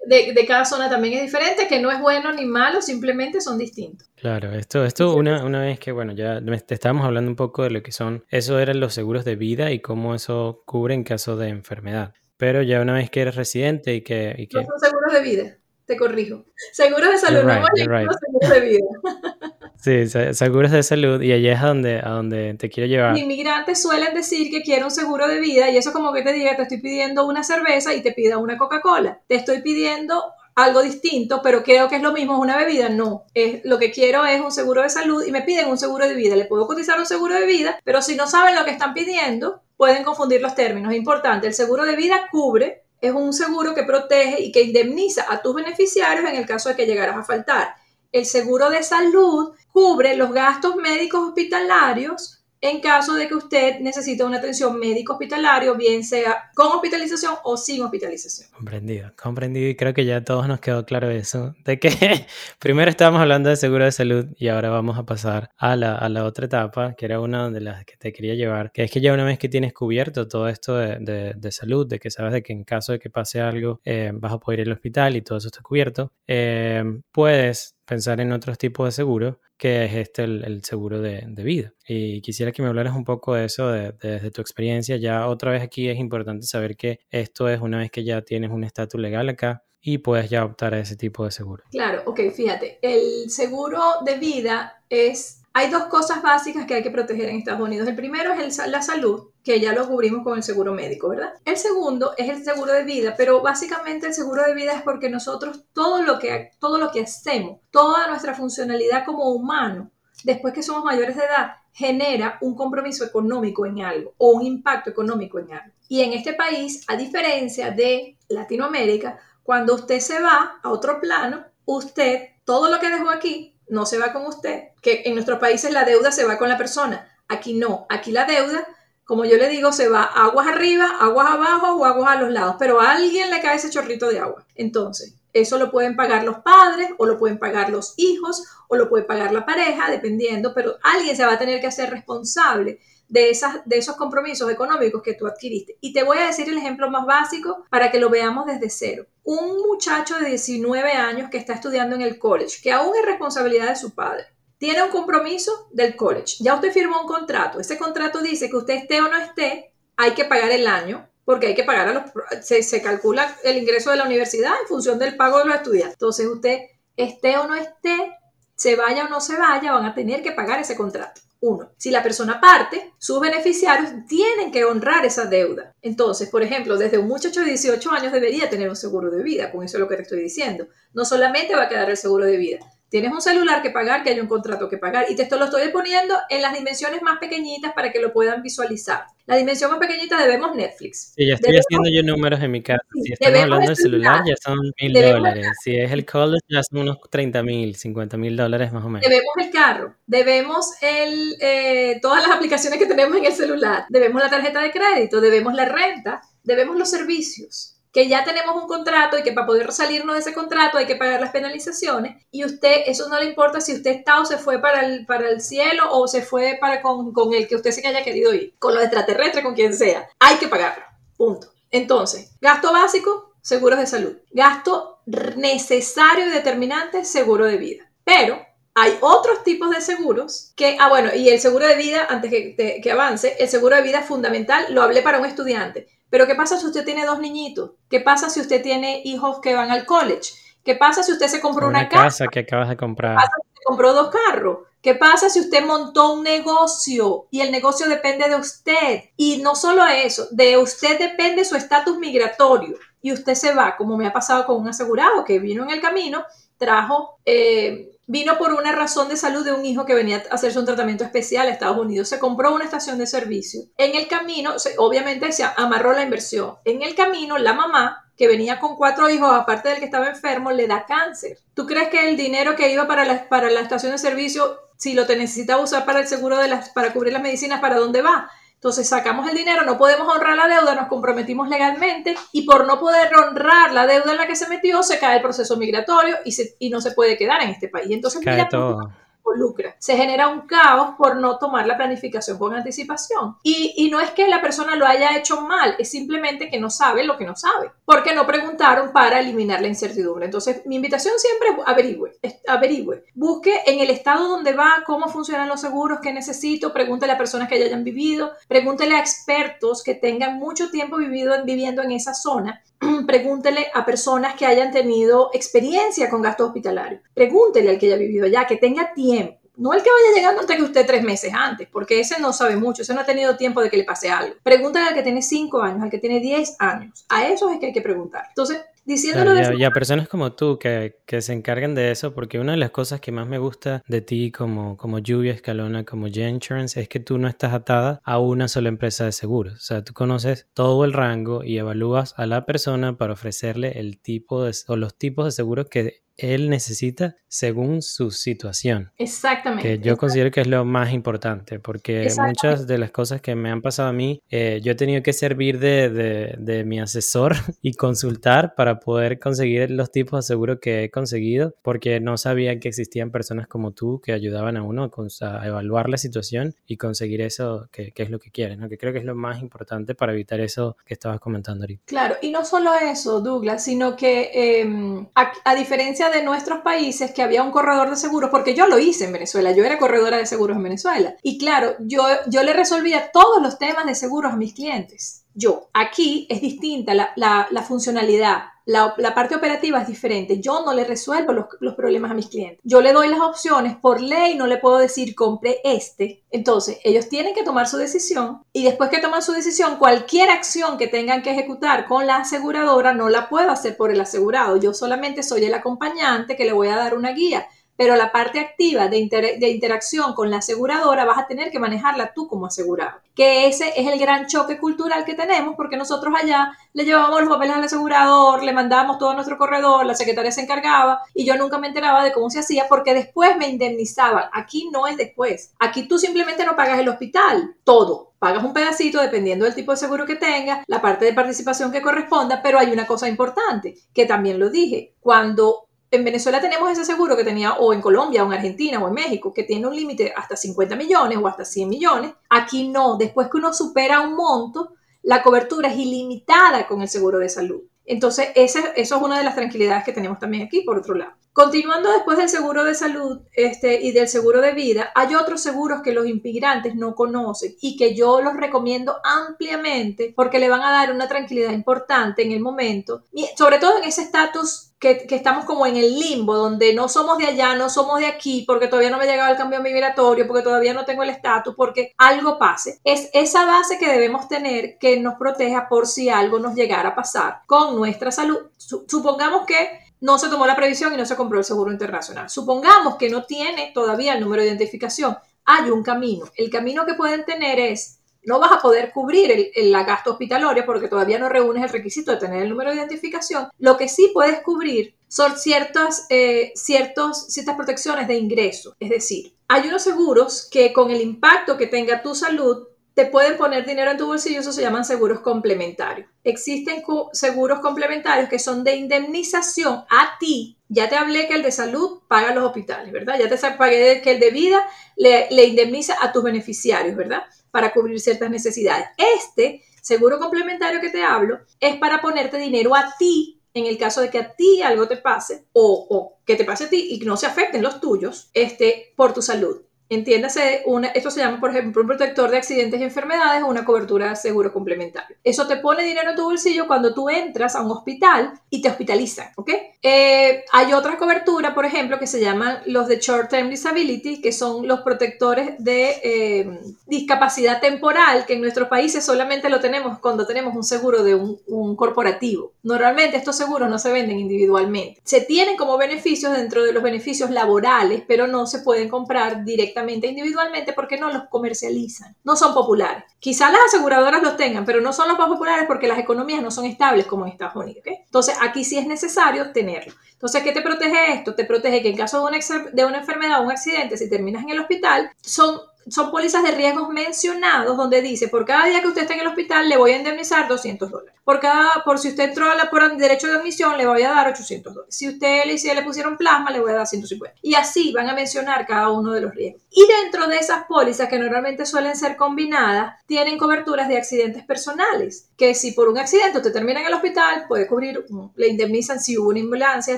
de, de, cada zona también es diferente, que no es bueno ni malo, simplemente son distintos. Claro, esto, esto una, una vez que, bueno, ya te estábamos hablando un poco de lo que son, eso eran los seguros de vida y cómo eso cubre en caso de enfermedad. Pero ya una vez que eres residente y que... Y que... No son seguros de vida, te corrijo. Seguros de salud, no seguros de vida. Sí, seguros de salud y allá es a donde, a donde te quiero llevar. Los inmigrantes suelen decir que quiero un seguro de vida y eso como que te diga, te estoy pidiendo una cerveza y te pida una Coca-Cola. Te estoy pidiendo algo distinto, pero creo que es lo mismo, es una bebida, no. Es, lo que quiero es un seguro de salud y me piden un seguro de vida. Le puedo cotizar un seguro de vida, pero si no saben lo que están pidiendo, pueden confundir los términos. Importante, el seguro de vida cubre, es un seguro que protege y que indemniza a tus beneficiarios en el caso de que llegaras a faltar. El seguro de salud cubre los gastos médicos hospitalarios en caso de que usted necesite una atención médico hospitalario, bien sea con hospitalización o sin hospitalización. Comprendido, comprendido y creo que ya a todos nos quedó claro eso, de que primero estábamos hablando de seguro de salud y ahora vamos a pasar a la, a la, otra etapa, que era una de las que te quería llevar, que es que ya una vez que tienes cubierto todo esto de, de, salud, de que sabes de que en caso de que pase algo eh, vas a poder ir al hospital y todo eso está cubierto, eh, puedes pensar en otros tipos de seguro, que es este el, seguro de, vida. Y quisiera que me hablaras un poco de eso, desde de, tu experiencia. Ya otra vez aquí es importante saber que esto es una vez que ya tienes un estatus legal acá y puedes ya optar a ese tipo de seguro. Claro, ok, fíjate, el seguro de vida es hay dos cosas básicas que hay que proteger en Estados Unidos. El primero es la salud, que ya lo cubrimos con el seguro médico, ¿verdad? El segundo es el seguro de vida, pero básicamente el seguro de vida es porque nosotros todo lo que, todo lo que hacemos, toda nuestra funcionalidad como humano, después que somos mayores de edad, genera un compromiso económico en algo o un impacto económico en algo. Y en este país, a diferencia de Latinoamérica, cuando usted se va a otro plano, usted, todo lo que dejó aquí, no se va con usted, que en nuestros países la deuda se va con la persona. Aquí no, aquí la deuda, como yo le digo, se va aguas arriba, aguas abajo o aguas a los lados, pero a alguien le cae ese chorrito de agua. Entonces, eso lo pueden pagar los padres o lo pueden pagar los hijos o lo puede pagar la pareja, dependiendo, pero alguien se va a tener que hacer responsable de, esas, de esos compromisos económicos que tú adquiriste. Y te voy a decir el ejemplo más básico para que lo veamos desde cero. Un muchacho de 19 años que está estudiando en el college, que aún es responsabilidad de su padre, tiene un compromiso del college. Ya usted firmó un contrato. Ese contrato dice que usted esté o no esté, hay que pagar el año porque hay que pagar a los... Se, se calcula el ingreso de la universidad en función del pago de los estudiantes. Entonces usted esté o no esté, se vaya o no se vaya, van a tener que pagar ese contrato. Uno, si la persona parte, sus beneficiarios tienen que honrar esa deuda. Entonces, por ejemplo, desde un muchacho de 18 años debería tener un seguro de vida, con eso es lo que te estoy diciendo. No solamente va a quedar el seguro de vida, Tienes un celular que pagar, que hay un contrato que pagar. Y te esto lo estoy poniendo en las dimensiones más pequeñitas para que lo puedan visualizar. La dimensión más pequeñita debemos Netflix. Sí, ya estoy haciendo yo números en mi casa. Si estamos hablando del celular, ya son mil dólares. Si es el college, ya son unos 30 mil, 50 mil dólares más o menos. Debemos el carro, debemos el, eh, todas las aplicaciones que tenemos en el celular, debemos la tarjeta de crédito, debemos la renta, debemos los servicios que ya tenemos un contrato y que para poder salirnos de ese contrato hay que pagar las penalizaciones y usted, eso no le importa si usted está o se fue para el, para el cielo o se fue para con, con el que usted se haya querido ir, con los extraterrestres, con quien sea, hay que pagarlo, punto. Entonces, gasto básico, seguros de salud. Gasto necesario y determinante, seguro de vida. Pero hay otros tipos de seguros que, ah, bueno, y el seguro de vida, antes que, que avance, el seguro de vida fundamental, lo hablé para un estudiante pero ¿qué pasa si usted tiene dos niñitos? ¿Qué pasa si usted tiene hijos que van al college? ¿Qué pasa si usted se compró una, una casa, que acabas de comprar? ¿Qué pasa si usted compró dos carros? ¿Qué pasa si usted montó un negocio y el negocio depende de usted? Y no solo eso, de usted depende su estatus migratorio y usted se va, como me ha pasado con un asegurado que vino en el camino, trajo eh, Vino por una razón de salud de un hijo que venía a hacerse un tratamiento especial a Estados Unidos. Se compró una estación de servicio. En el camino, obviamente se amarró la inversión. En el camino, la mamá, que venía con cuatro hijos, aparte del que estaba enfermo, le da cáncer. ¿Tú crees que el dinero que iba para la, para la estación de servicio, si lo te necesitaba usar para el seguro de las, para cubrir las medicinas, ¿para dónde va? Entonces sacamos el dinero, no podemos honrar la deuda, nos comprometimos legalmente y por no poder honrar la deuda en la que se metió, se cae el proceso migratorio y, se, y no se puede quedar en este país. Entonces, todo lucra. Se genera un caos por no tomar la planificación con anticipación. Y, y, no es que la persona lo haya hecho mal, es simplemente que no sabe lo que no sabe, porque no preguntaron para eliminar la incertidumbre. Entonces, mi invitación siempre es averigüe, averigüe, busque en el estado donde va, cómo funcionan los seguros, qué necesito, pregúntele a personas que ya hayan vivido, pregúntele a expertos que tengan mucho tiempo vivido, viviendo en esa zona pregúntele a personas que hayan tenido experiencia con gastos hospitalarios. Pregúntele al que haya vivido allá, que tenga tiempo. No el que vaya llegando antes que usted tres meses antes, porque ese no sabe mucho, ese no ha tenido tiempo de que le pase algo. Pregúntale al que tiene cinco años, al que tiene diez años. A esos es que hay que preguntar. Entonces, y, a, personas como tú que, que, se encargan de eso, porque una de las cosas que más me gusta de ti como, como Lluvia Escalona, como J Insurance, es que tú no estás atada a una sola empresa de seguros. O sea, tú conoces todo el rango y evalúas a la persona para ofrecerle el tipo de, o los tipos de seguros que él necesita según su situación. Exactamente. Que yo considero que es lo más importante, porque muchas de las cosas que me han pasado a mí, eh, yo he tenido que servir de, de, de, mi asesor y consultar para poder conseguir los tipos de seguro que he conseguido, porque no sabía que existían personas como tú que ayudaban a uno a evaluar la situación y conseguir eso que, que es lo que quieres, ¿no? que creo que es lo más importante para evitar eso que estabas comentando ahorita. Claro, y no solo eso, Douglas, sino que em, a, a diferencia de nuestros países que había un corredor de seguros, porque yo lo hice en Venezuela, yo era corredora de seguros en Venezuela. Y claro, yo, yo le resolvía todos los temas de seguros a mis clientes. Yo, aquí es distinta la, funcionalidad, la, la, parte operativa es diferente. Yo no le resuelvo los, los, problemas a mis clientes. Yo le doy las opciones. Por ley no le puedo decir compre este. Entonces, ellos tienen que tomar su decisión y después que toman su decisión, cualquier acción que tengan que ejecutar con la aseguradora no la puedo hacer por el asegurado. Yo solamente soy el acompañante que le voy a dar una guía pero la parte activa de, interacción con la aseguradora vas a tener que manejarla tú como asegurado. Que ese es el gran choque cultural que tenemos porque nosotros allá le llevábamos los papeles al asegurador, le mandábamos todo a nuestro corredor, la secretaria se encargaba y yo nunca me enteraba de cómo se hacía porque después me indemnizaban. Aquí no es después. Aquí tú simplemente no pagas el hospital, todo. Pagas un pedacito dependiendo del tipo de seguro que tengas, la parte de participación que corresponda, pero hay una cosa importante que también lo dije. Cuando en Venezuela tenemos ese seguro que tenía, o en Colombia, o en Argentina, o en México, que tiene un límite hasta 50 millones o hasta 100 millones. Aquí no, después que uno supera un monto, la cobertura es ilimitada con el seguro de salud. Entonces, eso es una de las tranquilidades que tenemos también aquí, por otro lado. Continuando después del seguro de salud este, y del seguro de vida, hay otros seguros que los inmigrantes no conocen y que yo los recomiendo ampliamente porque le van a dar una tranquilidad importante en el momento, sobre todo en ese estatus que, que, estamos como en el limbo, donde no somos de allá, no somos de aquí, porque todavía no me ha llegado el cambio migratorio, porque todavía no tengo el estatus, porque algo pase. Es esa base que debemos tener que nos proteja por si algo nos llegara a pasar con nuestra salud. Supongamos que no se tomó la previsión y no se compró el seguro internacional. Supongamos que no tiene todavía el número de identificación. Hay un camino. El camino que pueden tener es, no vas a poder cubrir el, la gasto hospitalaria porque todavía no reúnes el requisito de tener el número de identificación. Lo que sí puedes cubrir son ciertas, eh, ciertas protecciones de ingreso. Es decir, hay unos seguros que con el impacto que tenga tu salud te pueden poner dinero en tu bolsillo, eso se llaman seguros complementarios. Existen seguros complementarios que son de indemnización a ti. Ya te hablé que el de salud paga los hospitales, ¿verdad? Ya te pagué que el de vida le, indemniza a tus beneficiarios, ¿verdad? Para cubrir ciertas necesidades. Este seguro complementario que te hablo es para ponerte dinero a ti en el caso de que a ti algo te pase o, o, que te pase a ti y no se afecten los tuyos este, por tu salud. Entiéndase, una, esto se llama, por ejemplo, un protector de accidentes y enfermedades o una cobertura de seguro complementario. Eso te pone dinero en tu bolsillo cuando tú entras a un hospital y te hospitalizan, ¿ok? Eh, hay otra cobertura, por ejemplo, que se llaman los de Short Term Disability, que son los protectores de eh, discapacidad temporal, que en nuestros países solamente lo tenemos cuando tenemos un seguro de un, un corporativo. Normalmente estos seguros no se venden individualmente. Se tienen como beneficios dentro de los beneficios laborales, pero no se pueden comprar directamente individualmente porque no los comercializan, no son populares. Quizás las aseguradoras los tengan, pero no son los más populares porque las economías no son estables como en Estados Unidos. Entonces aquí sí es necesario tenerlo. Entonces, ¿qué te protege esto? Te protege que en caso de una, de una enfermedad o un accidente, si terminas en el hospital, son son pólizas de riesgos mencionados donde dice, por cada día que usted esté en el hospital le voy a indemnizar 200 dólares. Por cada, por si usted entró por derecho de admisión le voy a dar 800 dólares. Si usted le, si le pusieron plasma le voy a dar 150. Y así van a mencionar cada uno de los riesgos. Y dentro de esas pólizas que normalmente suelen ser combinadas, tienen coberturas de accidentes personales, que si por un accidente usted termina en el hospital, puede cubrir, le indemnizan si hubo una ambulancia,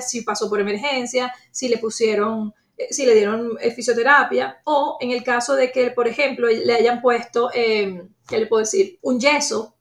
si pasó por emergencia, si le pusieron si le dieron eh, fisioterapia o en el caso de que, por ejemplo, le hayan puesto, eh, ¿qué le puedo decir? Un yeso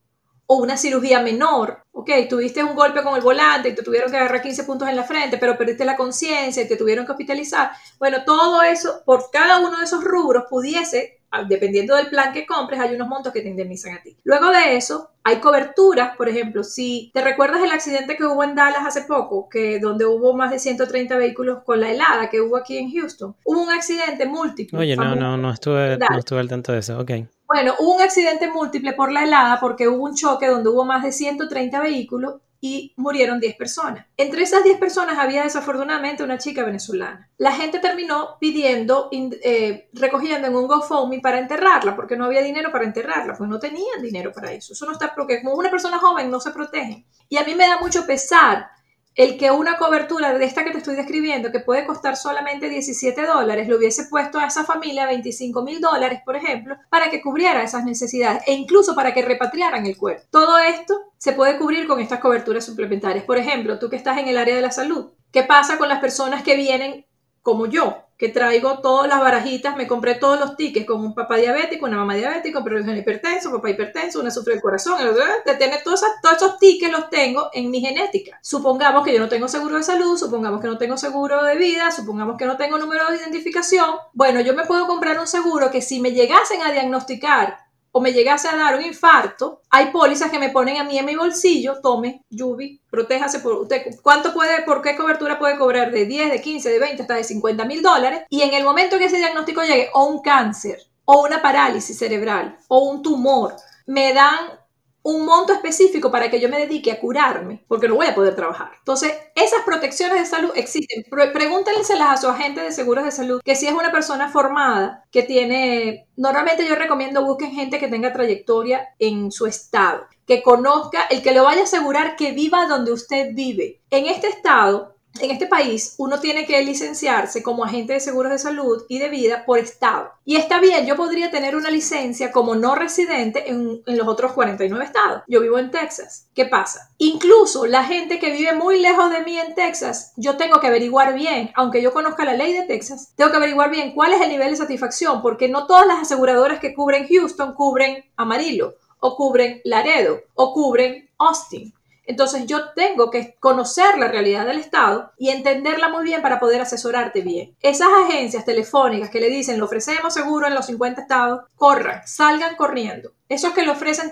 o una cirugía menor, ok, tuviste un golpe con el volante y te tuvieron que agarrar 15 puntos en la frente, pero perdiste la conciencia y te tuvieron que hospitalizar. Bueno, todo eso, por cada uno de esos rubros pudiese dependiendo del plan que compres, hay unos montos que te indemnizan a ti. Luego de eso, hay coberturas, por ejemplo, si te recuerdas el accidente que hubo en Dallas hace poco, que donde hubo más de 130 vehículos con la helada que hubo aquí en Houston, hubo un accidente múltiple. Oye, no, no, no estuve, no estuve al tanto de eso, ok. Bueno, hubo un accidente múltiple por la helada porque hubo un choque donde hubo más de 130 vehículos y murieron 10 personas. Entre esas 10 personas había desafortunadamente una chica venezolana. La gente terminó pidiendo, eh, recogiendo en un GoFundMe para enterrarla, porque no había dinero para enterrarla, pues no tenían dinero para eso. Eso no está, porque como una persona joven no se protege. Y a mí me da mucho pesar el que una cobertura de esta que te estoy describiendo, que puede costar solamente 17 dólares, le hubiese puesto a esa familia 25 mil dólares, por ejemplo, para que cubriera esas necesidades e incluso para que repatriaran el cuerpo. Todo esto se puede cubrir con estas coberturas suplementarias. Por ejemplo, tú que estás en el área de la salud, ¿qué pasa con las personas que vienen como yo, que traigo todas las barajitas, me compré todos los tickets con un papá diabético, una mamá diabética, pero un hipertenso, papá hipertenso, una sufre del corazón, de tener todos, todos esos tickets los tengo en mi genética. Supongamos que yo no tengo seguro de salud, supongamos que no tengo seguro de vida, supongamos que no tengo número de identificación. Bueno, yo me puedo comprar un seguro que si me llegasen a diagnosticar o me llegase a dar un infarto, hay pólizas que me ponen a mí en mi bolsillo, tome, Yubi, protéjase por usted. ¿Cuánto puede, por qué cobertura puede cobrar? De 10, de 15, de 20, hasta de 50 mil dólares. Y en el momento que ese diagnóstico llegue, o un cáncer, o una parálisis cerebral, o un tumor, me dan un monto específico para que yo me dedique a curarme, porque no voy a poder trabajar. Entonces, esas protecciones de salud existen. Pregúntenselas a su agente de seguros de salud, que si es una persona formada, que tiene, normalmente yo recomiendo busquen gente que tenga trayectoria en su estado, que conozca, el que le vaya a asegurar que viva donde usted vive. En este estado, en este país uno tiene que licenciarse como agente de seguros de salud y de vida por estado. Y está bien, yo podría tener una licencia como no residente en, los otros 49 estados. Yo vivo en Texas. ¿Qué pasa? Incluso la gente que vive muy lejos de mí en Texas, yo tengo que averiguar bien, aunque yo conozca la ley de Texas, tengo que averiguar bien cuál es el nivel de satisfacción, porque no todas las aseguradoras que cubren Houston cubren Amarillo, o cubren Laredo, o cubren Austin. Entonces yo tengo que conocer la realidad del Estado y entenderla muy bien para poder asesorarte bien. Esas agencias telefónicas que le dicen, lo ofrecemos seguro en los 50 estados, corran, salgan corriendo. Esos que le ofrecen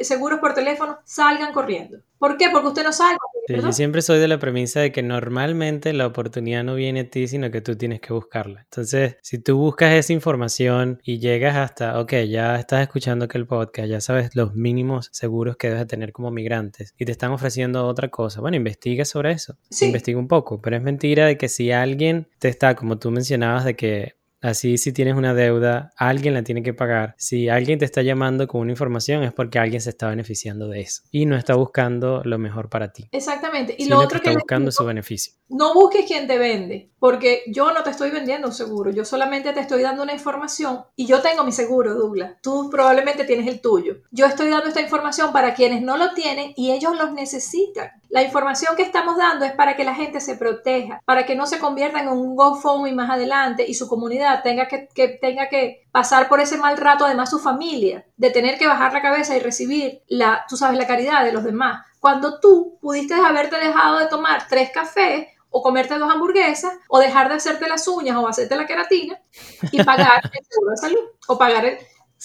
seguros por teléfono, salgan corriendo. ¿Por qué? Porque usted no sabe. yo siempre soy de la premisa de que normalmente la oportunidad no viene a ti, sino que tú tienes que buscarla. Entonces, si tú buscas esa información y llegas hasta, ok, ya estás escuchando que el podcast, ya sabes los mínimos seguros que debes tener como migrantes y te están ofreciendo otra cosa, bueno, investiga sobre eso. Investiga un poco, pero es mentira de que si alguien te está, como tú mencionabas, de que Así si tienes una deuda, alguien la tiene que pagar. Si alguien te está llamando con una información es porque alguien se está beneficiando de eso y no está buscando lo mejor para ti. Exactamente. Y lo otro que está buscando su beneficio. No busques quien te vende, porque yo no te estoy vendiendo un seguro, yo solamente te estoy dando una información y yo tengo mi seguro, Douglas. Tú probablemente tienes el tuyo. Yo estoy dando esta información para quienes no lo tienen y ellos los necesitan. La información que estamos dando es para que la gente se proteja, para que no se convierta en un GoFundMe más adelante y su comunidad tenga que, tenga que pasar por ese mal rato, además su familia, de tener que bajar la cabeza y recibir la, tú sabes, la caridad de los demás. Cuando tú pudiste haberte dejado de tomar tres cafés o comerte dos hamburguesas, o dejar de hacerte las uñas o hacerte la queratina y pagar el seguro de salud o pagar el,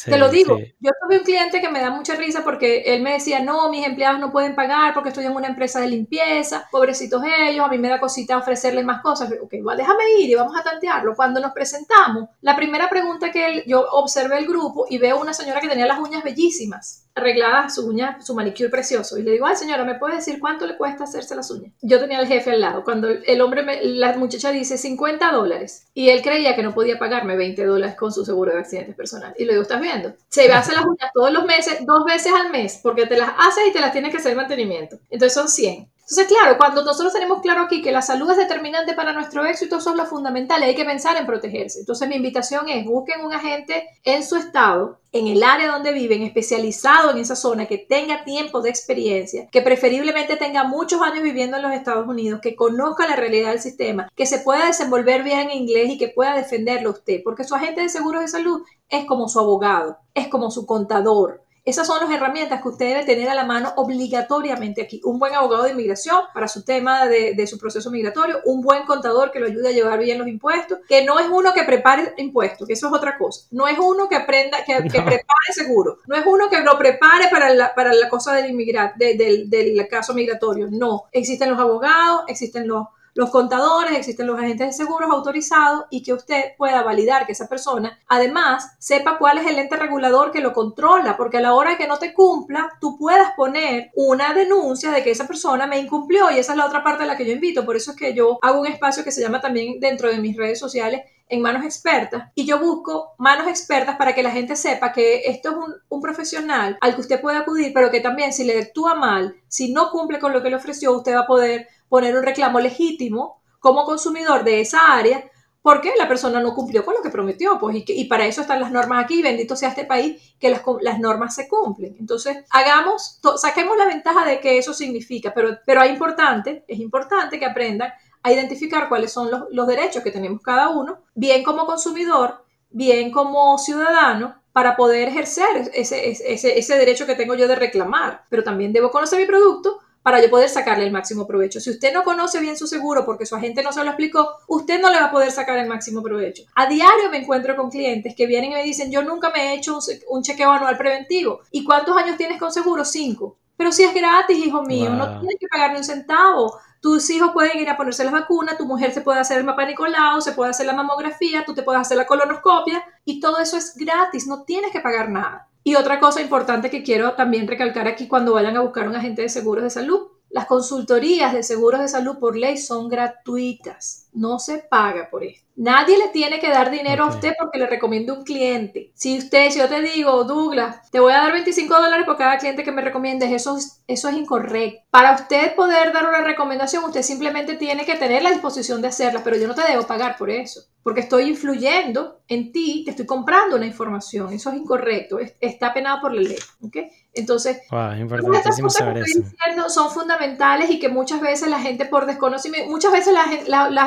te lo digo, yo tuve un cliente que me da mucha risa porque él me decía, no, mis empleados no pueden pagar porque estoy en una empresa de limpieza, pobrecitos ellos, a mí me da cosita ofrecerles más cosas. Ok, déjame ir y vamos a tantearlo. Cuando nos presentamos, la primera pregunta que él, yo observé el grupo y veo una señora que tenía las uñas bellísimas arregladas, su uña, su manicure precioso. Y le digo, ay señora, ¿me puede decir cuánto le cuesta hacerse las uñas? Yo tenía al jefe al lado. Cuando el hombre, me, la muchacha dice 50 dólares y él creía que no podía pagarme 20 dólares con su seguro de accidentes personal. Y le digo, ¿estás viendo? Se hace las uñas todos los meses, dos veces al mes, porque te las haces y te las tienes que hacer mantenimiento. Entonces son 100. Entonces, claro, cuando nosotros tenemos claro aquí que la salud es determinante para nuestro éxito, eso es lo fundamental, hay que pensar en protegerse. Entonces, mi invitación es, busquen un agente en su estado, en el área donde viven, especializado en esa zona, que tenga tiempo de experiencia, que preferiblemente tenga muchos años viviendo en los Estados Unidos, que conozca la realidad del sistema, que se pueda desenvolver bien en inglés y que pueda defenderlo usted, porque su agente de seguros de salud es como su abogado, es como su contador, esas son las herramientas que usted debe tener a la mano obligatoriamente aquí. Un buen abogado de inmigración para su tema de, su proceso migratorio, un buen contador que lo ayude a llevar bien los impuestos, que no es uno que prepare impuestos, que eso es otra cosa. No es uno que aprenda, que, prepare seguro. No es uno que lo prepare para la, para la cosa del inmigrante, del caso migratorio. No. Existen los abogados, existen los los contadores, existen los agentes de seguros autorizados y que usted pueda validar que esa persona además sepa cuál es el ente regulador que lo controla, porque a la hora que no te cumpla, tú puedas poner una denuncia de que esa persona me incumplió y esa es la otra parte a la que yo invito. Por eso es que yo hago un espacio que se llama también dentro de mis redes sociales en manos expertas y yo busco manos expertas para que la gente sepa que esto es un, un, profesional al que usted puede acudir, pero que también si le actúa mal, si no cumple con lo que le ofreció, usted va a poder poner un reclamo legítimo como consumidor de esa área porque la persona no cumplió con lo que prometió, pues, y, para eso están las normas aquí, bendito sea este país, que las, las normas se cumplen. Entonces, hagamos, saquemos la ventaja de que eso significa, pero, pero es importante, es importante que aprendan a identificar cuáles son los, los derechos que tenemos cada uno, bien como consumidor, bien como ciudadano, para poder ejercer ese, ese, ese derecho que tengo yo de reclamar, pero también debo conocer mi producto para yo poder sacarle el máximo provecho. Si usted no conoce bien su seguro porque su agente no se lo explicó, usted no le va a poder sacar el máximo provecho. A diario me encuentro con clientes que vienen y me dicen, yo nunca me he hecho un, chequeo anual preventivo. ¿Y cuántos años tienes con seguro? Cinco. Pero si es gratis, hijo mío, no tienes que pagarle un centavo. Tus hijos pueden ir a ponerse las vacunas, tu mujer se puede hacer el mapa Nicolau, se puede hacer la mamografía, tú te puedes hacer la colonoscopia y todo eso es gratis, no tienes que pagar nada. Y otra cosa importante que quiero también recalcar aquí cuando vayan a buscar un agente de seguros de salud, las consultorías de seguros de salud por ley son gratuitas, no se paga por esto. Nadie le tiene que dar dinero a usted porque le recomiende un cliente. Si usted, si yo te digo, Douglas, te voy a dar 25 dólares por cada cliente que me recomiendes, eso, eso es incorrecto. Para usted poder dar una recomendación, usted simplemente tiene que tener la disposición de hacerla, pero yo no te debo pagar por eso porque estoy influyendo en ti, te estoy comprando una información. Eso es incorrecto, está penado por la ley. ¿okay? Entonces, importantísimo saber eso. son fundamentales y que muchas veces la gente por desconocimiento, muchas veces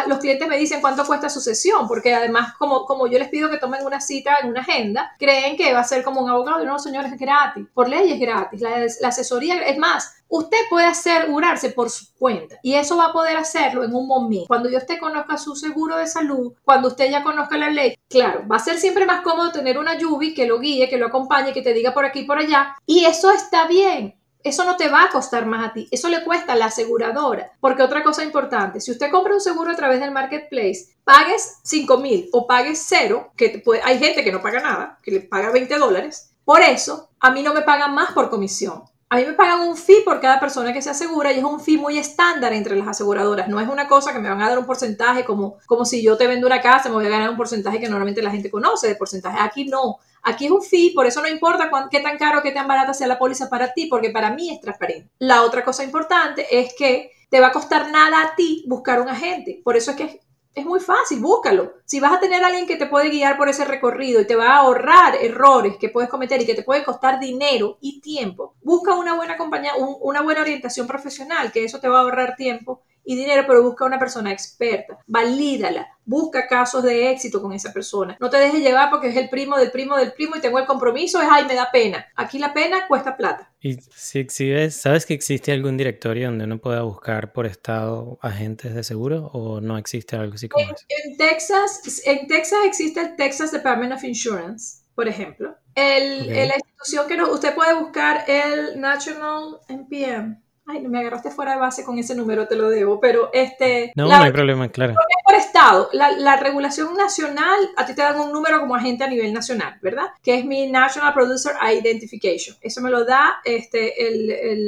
los clientes me dicen cuánto cuesta su sesión, porque además como, como yo les pido que tomen una cita en una agenda, creen que va a ser como un abogado. No, señores, es gratis. Por ley es gratis. La, la asesoría es más, Usted puede asegurarse por su cuenta y eso va a poder hacerlo en un momento. Cuando usted conozca su seguro de salud, cuando usted ya conozca la ley, claro, va a ser siempre más cómodo tener una Yubi que lo guíe, que lo acompañe, que te diga por aquí y por allá. Y eso está bien. Eso no te va a costar más a ti, eso le cuesta a la aseguradora. Porque otra cosa importante, si usted compra un seguro a través del marketplace, pagues 5 mil o pagues cero, que hay gente que no paga nada, que le paga 20 dólares, por eso a mí no me pagan más por comisión. A mí me pagan un fee por cada persona que se asegura y es un fee muy estándar entre las aseguradoras. No es una cosa que me van a dar un porcentaje como, como si yo te vendo una casa, me voy a ganar un porcentaje que normalmente la gente conoce de porcentaje. Aquí no. Aquí es un fee, por eso no importa qué tan caro qué tan barata sea la póliza para ti, porque para mí es transparente. La otra cosa importante es que te va a costar nada a ti buscar un agente. Por eso es que es muy fácil, búscalo. Si vas a tener a alguien que te puede guiar por ese recorrido y te va a ahorrar errores que puedes cometer y que te puede costar dinero y tiempo, busca una buena compañía, una buena orientación profesional, que eso te va a ahorrar tiempo y dinero, pero busca una persona experta, valídala, busca casos de éxito con esa persona. No te dejes llevar porque es el primo del primo del primo y tengo el compromiso, es ay, me da pena. Aquí la pena cuesta plata. Y si exhibes, ¿sabes que existe algún directorio donde uno pueda buscar por estado agentes de seguro o no existe algo así como en, eso? En Texas, en Texas existe el Texas Department of Insurance, por ejemplo. El, La institución que no, usted puede buscar el National NPM Ay, me agarraste fuera de base con ese número, te lo debo, pero este... No, no hay problema, claro. Por estado, la, regulación nacional, a ti te dan un número como agente a nivel nacional, ¿verdad? Que es mi National Producer Identification. Eso me lo da este,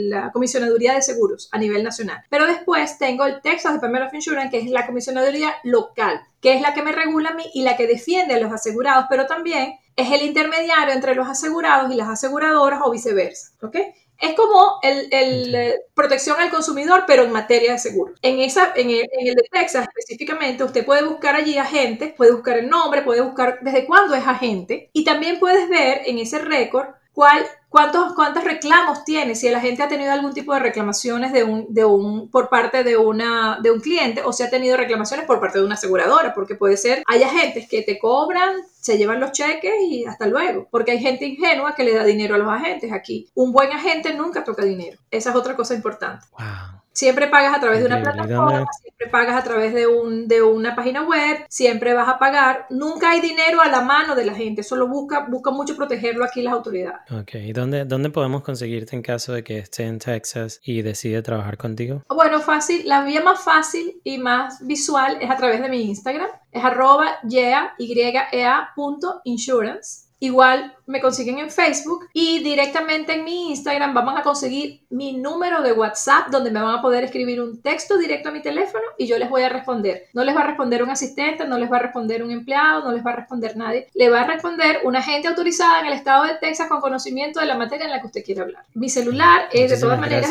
la Comisionaduría de Seguros a nivel nacional. Pero después tengo el Texas Department of Insurance, que es la Comisionaduría local, que es la que me regula a mí y la que defiende a los asegurados, pero también es el intermediario entre los asegurados y las aseguradoras o viceversa, ¿ok? Es como el, eh, protección al consumidor, pero en materia de seguro. En, esa, en, el, en el de Texas específicamente, usted puede buscar allí agentes, puede buscar el nombre, puede buscar desde cuándo es agente y también puedes ver en ese récord cuál ¿Cuántos, ¿Cuántos reclamos tiene? Si la gente ha tenido algún tipo de reclamaciones de un, de un, por parte de, una, de un cliente o si ha tenido reclamaciones por parte de una aseguradora, porque puede ser, hay agentes que te cobran, se llevan los cheques y hasta luego, porque hay gente ingenua que le da dinero a los agentes aquí. Un buen agente nunca toca dinero. Esa es otra cosa importante. Wow. Siempre pagas a través de una plataforma, siempre pagas a través de, un, de una página web, siempre vas a pagar. Nunca hay dinero a la mano de la gente, solo busca, busca mucho protegerlo aquí las autoridades. Ok, ¿y dónde, dónde podemos conseguirte en caso de que esté en Texas y decide trabajar contigo? Bueno, fácil, la vía más fácil y más visual es a través de mi Instagram, es arroba y punto insurance. Igual me consiguen en Facebook y directamente en mi Instagram vamos a conseguir mi número de WhatsApp donde me van a poder escribir un texto directo a mi teléfono y yo les voy a responder. No les va a responder un asistente, no les va a responder un empleado, no les va a responder nadie. Le va a responder una agente autorizada en el estado de Texas con conocimiento de la materia en la que usted quiere hablar. Mi celular es de todas maneras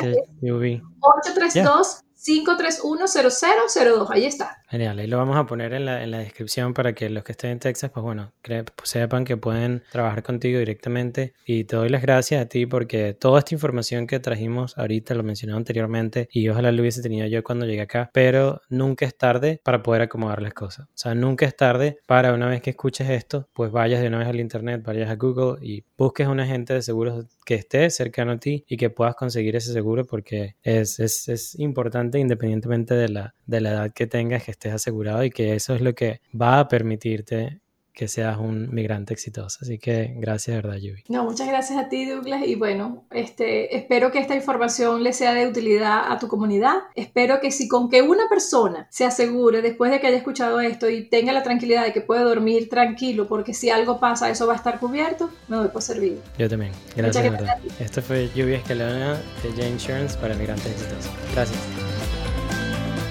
832 531-0002. Ahí está. Genial, ahí lo vamos a poner en la, en la descripción para que los que estén en Texas, pues bueno, pues sepan que pueden trabajar contigo directamente. Y te doy las gracias a ti porque toda esta información que trajimos ahorita, lo mencionaba anteriormente, y ojalá lo hubiese tenido yo cuando llegué acá, pero nunca es tarde para poder acomodar las cosas. O sea, nunca es tarde para una vez que escuches esto, pues vayas de una vez al internet, vayas a Google y busques un agente de seguros que esté cercano a ti y que puedas conseguir ese seguro porque es, es, es importante independientemente de la, de la edad que tengas, que estés asegurado y que eso es lo que va a permitirte que seas un migrante exitoso. Así que gracias, verdad, Yubi. No, muchas gracias a ti, Douglas. Y bueno, este, espero que esta información le sea de utilidad a tu comunidad. Espero que si con que una persona se asegure después de que haya escuchado esto y tenga la tranquilidad de que puede dormir tranquilo, porque si algo pasa, eso va a estar cubierto, me doy por servido. Yo también. Gracias, verdad. Esto fue Lluvia Escalona de J Insurance para migrantes exitosos. Gracias.